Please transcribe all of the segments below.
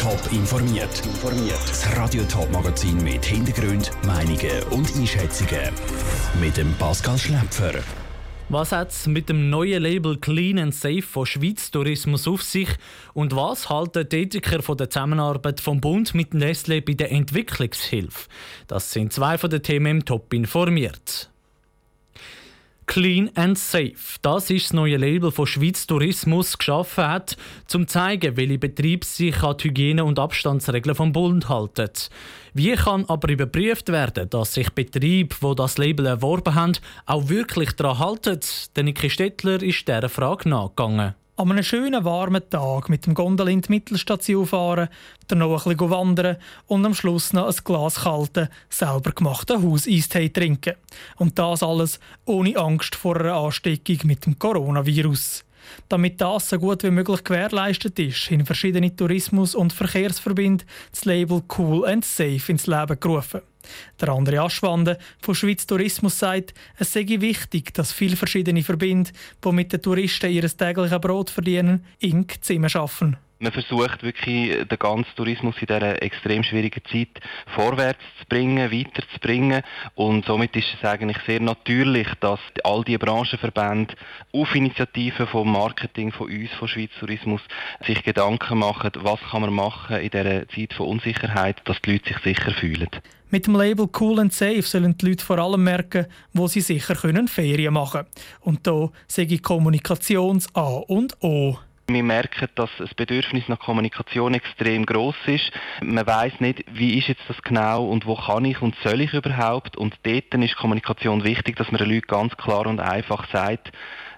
Top informiert. Das Radio Top Magazin mit Hintergrund, Meinungen und Einschätzungen mit dem Pascal Schläpfer. Was hat es mit dem neuen Label Clean and Safe von Schweiz Tourismus auf sich und was halten die Ethiker von der Zusammenarbeit vom Bund mit Nestle bei der Entwicklungshilfe? Das sind zwei von den Themen im Top informiert. Clean and Safe. Das ist das neue Label von Schweiz Tourismus geschaffen hat, zum zu zeigen, welche Betriebe sich an die Hygiene- und Abstandsregeln vom Bund halten. Wie kann aber überprüft werden, dass sich Betriebe, die das Label erworben haben, auch wirklich daran halten? Der Niki Stettler ist dieser Frage nachgegangen. An einem schönen warmen Tag mit dem Gondel in die Mittelstation fahren, dann noch ein bisschen wandern und am Schluss noch ein Glas kalten, selber gemachten Hauseistee trinken. Und das alles ohne Angst vor einer Ansteckung mit dem Coronavirus. Damit das so gut wie möglich gewährleistet ist, in verschiedene Tourismus- und Verkehrsverbinde das Label Cool and Safe ins Leben gerufen. Der andere Aschwande von Schweiz Tourismus sagt, es sei wichtig, dass viele verschiedene Verbände, die mit den Touristen ihr tägliches Brot verdienen, eng zusammen arbeiten man versucht wirklich den ganzen Tourismus in dieser extrem schwierigen Zeit vorwärts zu bringen, weiterzubringen und somit ist es eigentlich sehr natürlich, dass all die Branchenverbände auf Initiativen vom Marketing von uns, von Schweiz Tourismus, sich Gedanken machen, was kann man machen in dieser Zeit von Unsicherheit, dass die Leute sich sicher fühlen. Mit dem Label Cool and Safe sollen die Leute vor allem merken, wo sie sicher können Ferien machen können. Und da sage ich Kommunikations A und O. Wir merken, dass das Bedürfnis nach Kommunikation extrem groß ist. Man weiß nicht, wie ist jetzt das genau und wo kann ich und soll ich überhaupt. Und dort ist Kommunikation wichtig, dass man den Leuten ganz klar und einfach sagt,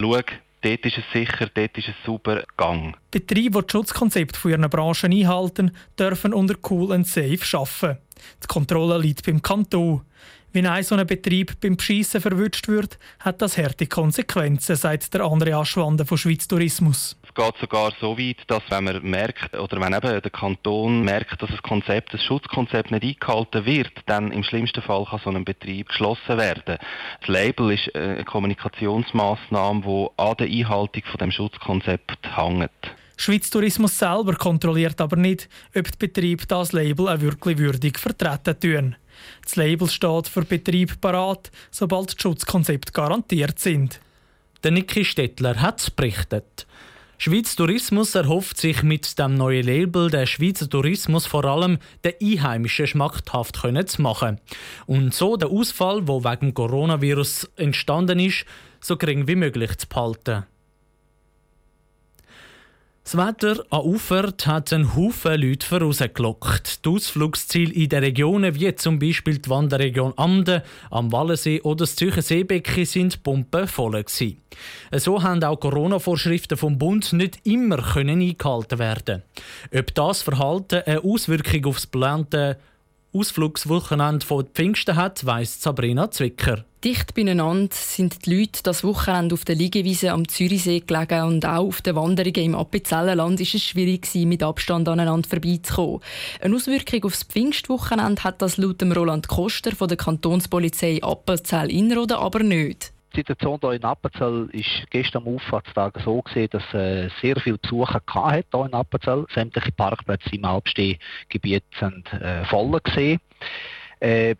schau, dort ist es sicher, dort ist es super, Gang. Betriebe, die das Schutzkonzept von ihren Branchen einhalten, dürfen unter Cool and Safe arbeiten. Die Kontrolle liegt beim Kanton. Wenn ein so ein Betrieb beim Beschissen verwünscht wird, hat das harte Konsequenzen, sagt der andere Aschwande von Schweiz Tourismus. Es geht sogar so weit, dass wenn man merkt, oder wenn eben der Kanton merkt, dass das Konzept, das Schutzkonzept nicht eingehalten wird, dann im schlimmsten Fall kann so ein Betrieb geschlossen werden. Das Label ist eine Kommunikationsmaßnahme, die an der Einhaltung von dem Schutzkonzept hängt. Schweiz Tourismus selber kontrolliert aber nicht, ob die Betriebe das Label auch wirklich würdig vertreten tun. Das Label steht für Betrieb parat, sobald die Schutzkonzepte garantiert sind. Der Niki Stettler hat berichtet. Schweiz Tourismus erhofft sich mit dem neuen Label den Schweizer Tourismus vor allem den Einheimischen schmackhaft zu machen und so den Ausfall, der wegen Coronavirus entstanden ist, so gering wie möglich zu behalten. Das Wetter an Ufert hat einen Haufen Leute vorausgelockt. Die Ausflugsziele in den Regionen wie zum Beispiel die Wanderregion Amden, am Wallensee oder das Zürcher Seebecken sind pumpenvoll. So haben auch Corona-Vorschriften vom Bund nicht immer eingehalten werden. Ob das Verhalten eine Auswirkung auf das geplante Ausflugswochenende von Pfingsten hat, weiss Sabrina Zwicker. Dicht beieinander sind die Leute das Wochenende auf der Liegewiese am Zürichsee gelegen und auch auf den Wanderungen im Appenzellenland ist es schwierig mit Abstand aneinander vorbeizukommen. Eine Auswirkung auf das Pfingstwochenende hat das laut Roland Koster von der Kantonspolizei Appenzell-Innerrhoden aber nicht. Die Situation hier in Appenzell war gestern am Auffahrtstag so gesehen, dass äh, sehr viele Besucher hier in Appenzell. Sämtliche Parkplätze im Alpstehgebiet sind äh, voll. Äh,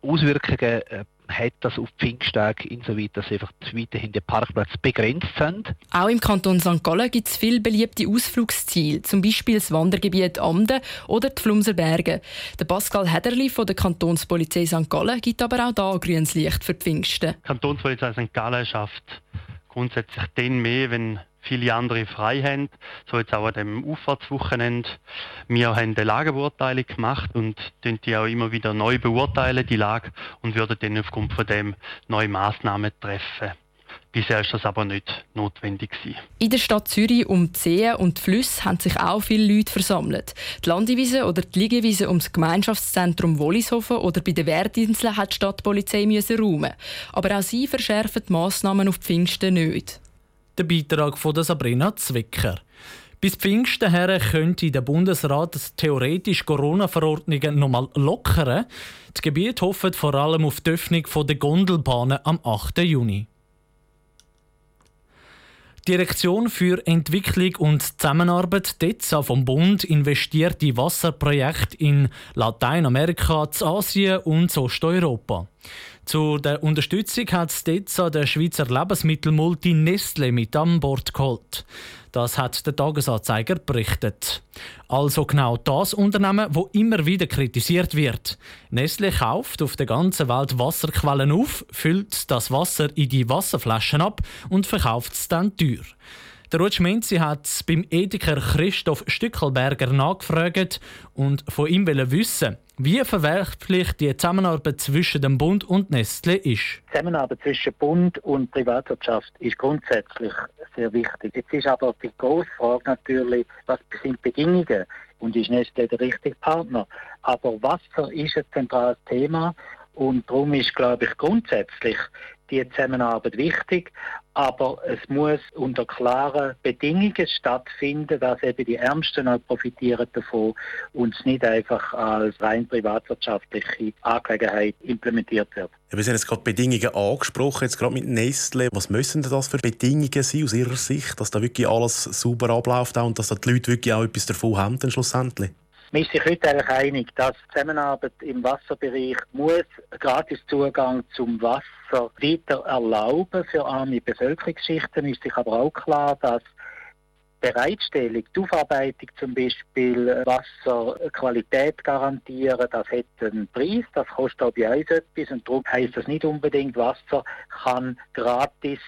Auswirkungen äh, hat das auf Pfingstag insoweit, dass einfach weiterhin die Parkplätze begrenzt sind. Auch im Kanton St. Gallen gibt es viele beliebte Ausflugsziele, zum Beispiel das Wandergebiet Amden oder die Flumser Berge. Der Pascal Hederli von der Kantonspolizei St. Gallen gibt aber auch da grünes Licht für Pfingsten. Die Kantonspolizei St. Gallen schafft grundsätzlich den mehr, wenn viele andere frei haben. So jetzt auch an dem Auffahrtswochenende. Wir haben eine Lagebeurteilung gemacht und die auch immer wieder neu beurteilen, die Lage, und würden dann aufgrund von dem neue Massnahmen treffen. Bisher ist das aber nicht notwendig. Gewesen. In der Stadt Zürich um die Seen und die Flüsse haben sich auch viele Leute versammelt. Die Landewiese oder die Liegewiese ums Gemeinschaftszentrum Wollishofen oder bei den Wehrdiensten hat die Stadtpolizei räumen. Aber auch sie verschärfen die Massnahmen auf Pfingsten nicht. Der Beitrag von Sabrina Zwicker. Bis Pfingsten her könnte der Bundesrat theoretisch Corona-Verordnungen nochmal lockern. Das Gebiet hofft vor allem auf die Öffnung der Gondelbahnen am 8. Juni. Die Direktion für Entwicklung und Zusammenarbeit DEZA vom Bund investiert in Wasserprojekte in Lateinamerika, Asien und Osteuropa. Zu der Unterstützung hat Steza der Schweizer Lebensmittelmulti Nestle mit an Bord geholt. Das hat der Tagesanzeiger berichtet. Also genau das Unternehmen, wo immer wieder kritisiert wird. Nestle kauft auf der ganzen Welt Wasserquellen auf, füllt das Wasser in die Wasserflaschen ab und verkauft es dann teuer. Der Rutsch Menzi hat beim Ethiker Christoph Stückelberger nachgefragt und von ihm wissen, wie verwerflich die Zusammenarbeit zwischen dem Bund und Nestle ist. Die Zusammenarbeit zwischen Bund und Privatwirtschaft ist grundsätzlich sehr wichtig. Jetzt ist aber die große Frage natürlich, was sind Bedingungen und ist Nestle der richtige Partner? Aber Wasser ist ein zentrales Thema und darum ist, glaube ich, grundsätzlich die Zusammenarbeit wichtig, aber es muss unter klaren Bedingungen stattfinden, dass eben die Ärmsten auch profitieren davon und es nicht einfach als rein privatwirtschaftliche Angelegenheit implementiert wird. Ja, wir haben jetzt gerade Bedingungen angesprochen, jetzt gerade mit Nestle. Was müssen das für Bedingungen sein aus Ihrer Sicht, dass da wirklich alles sauber abläuft und dass da die Leute wirklich auch etwas davon haben schlussendlich? Man ist sich heute eigentlich einig, dass Zusammenarbeit im Wasserbereich muss gratis Zugang zum Wasser weiter erlauben für arme Bevölkerungsschichten. Ist sich aber auch klar, dass Bereitstellung, die Aufarbeitung zum Beispiel Wasserqualität garantieren, das hat einen Preis, das kostet auch bei uns etwas und darum heisst das nicht unbedingt, Wasser kann gratis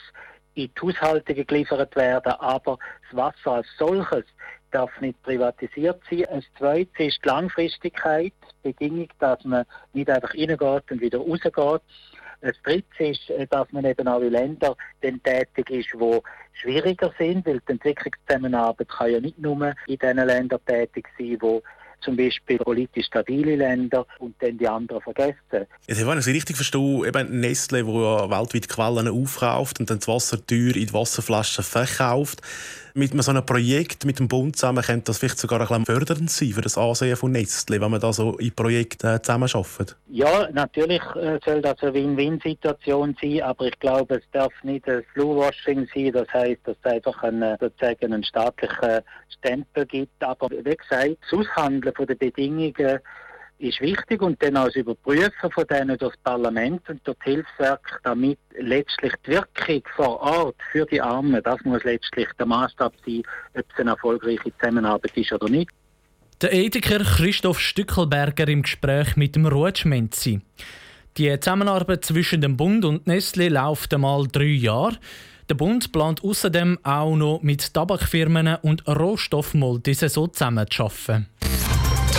in die Haushalte geliefert werden, aber das Wasser als solches darf nicht privatisiert sein. Das Zweite ist die Langfristigkeit, die Bedingung, dass man nicht einfach reingeht und wieder rausgeht. Das Dritte ist, äh, dass man eben auch in Ländern tätig ist, die schwieriger sind, weil die Entwicklungszusammenarbeit kann ja nicht nur in den Ländern tätig sein, die zum Beispiel politisch stabile Länder und dann die anderen vergessen. Ja, wenn ich Sie richtig verstehe, eben Nestle, wo ja weltweit Quellen aufkauft und dann das Wasser teuer in die Wasserflaschen verkauft. Mit so einem Projekt mit dem Bund zusammen könnte das vielleicht sogar ein bisschen fördernd sein für das Ansehen von Nestle, wenn man da so in Projekten äh, zusammenarbeitet. Ja, natürlich äh, soll das eine Win-Win-Situation sein, aber ich glaube, es darf nicht ein Bluewashing sein, das heißt, dass es einfach einen, sozusagen einen staatlichen Stempel gibt. Aber wie gesagt, das Aushandeln den Bedingungen ist wichtig und dann auch das Überprüfen von denen durch das Parlament und durch das Hilfswerk, damit letztlich die Wirkung vor Ort für die Armen, das muss letztlich der Maßstab sein, ob es eine erfolgreiche Zusammenarbeit ist oder nicht. Der Ethiker Christoph Stückelberger im Gespräch mit dem Ruetschmenzi. Die Zusammenarbeit zwischen dem Bund und Nestle läuft einmal drei Jahre. Der Bund plant außerdem auch noch mit Tabakfirmen und Rohstoffmultis so zusammenzuarbeiten.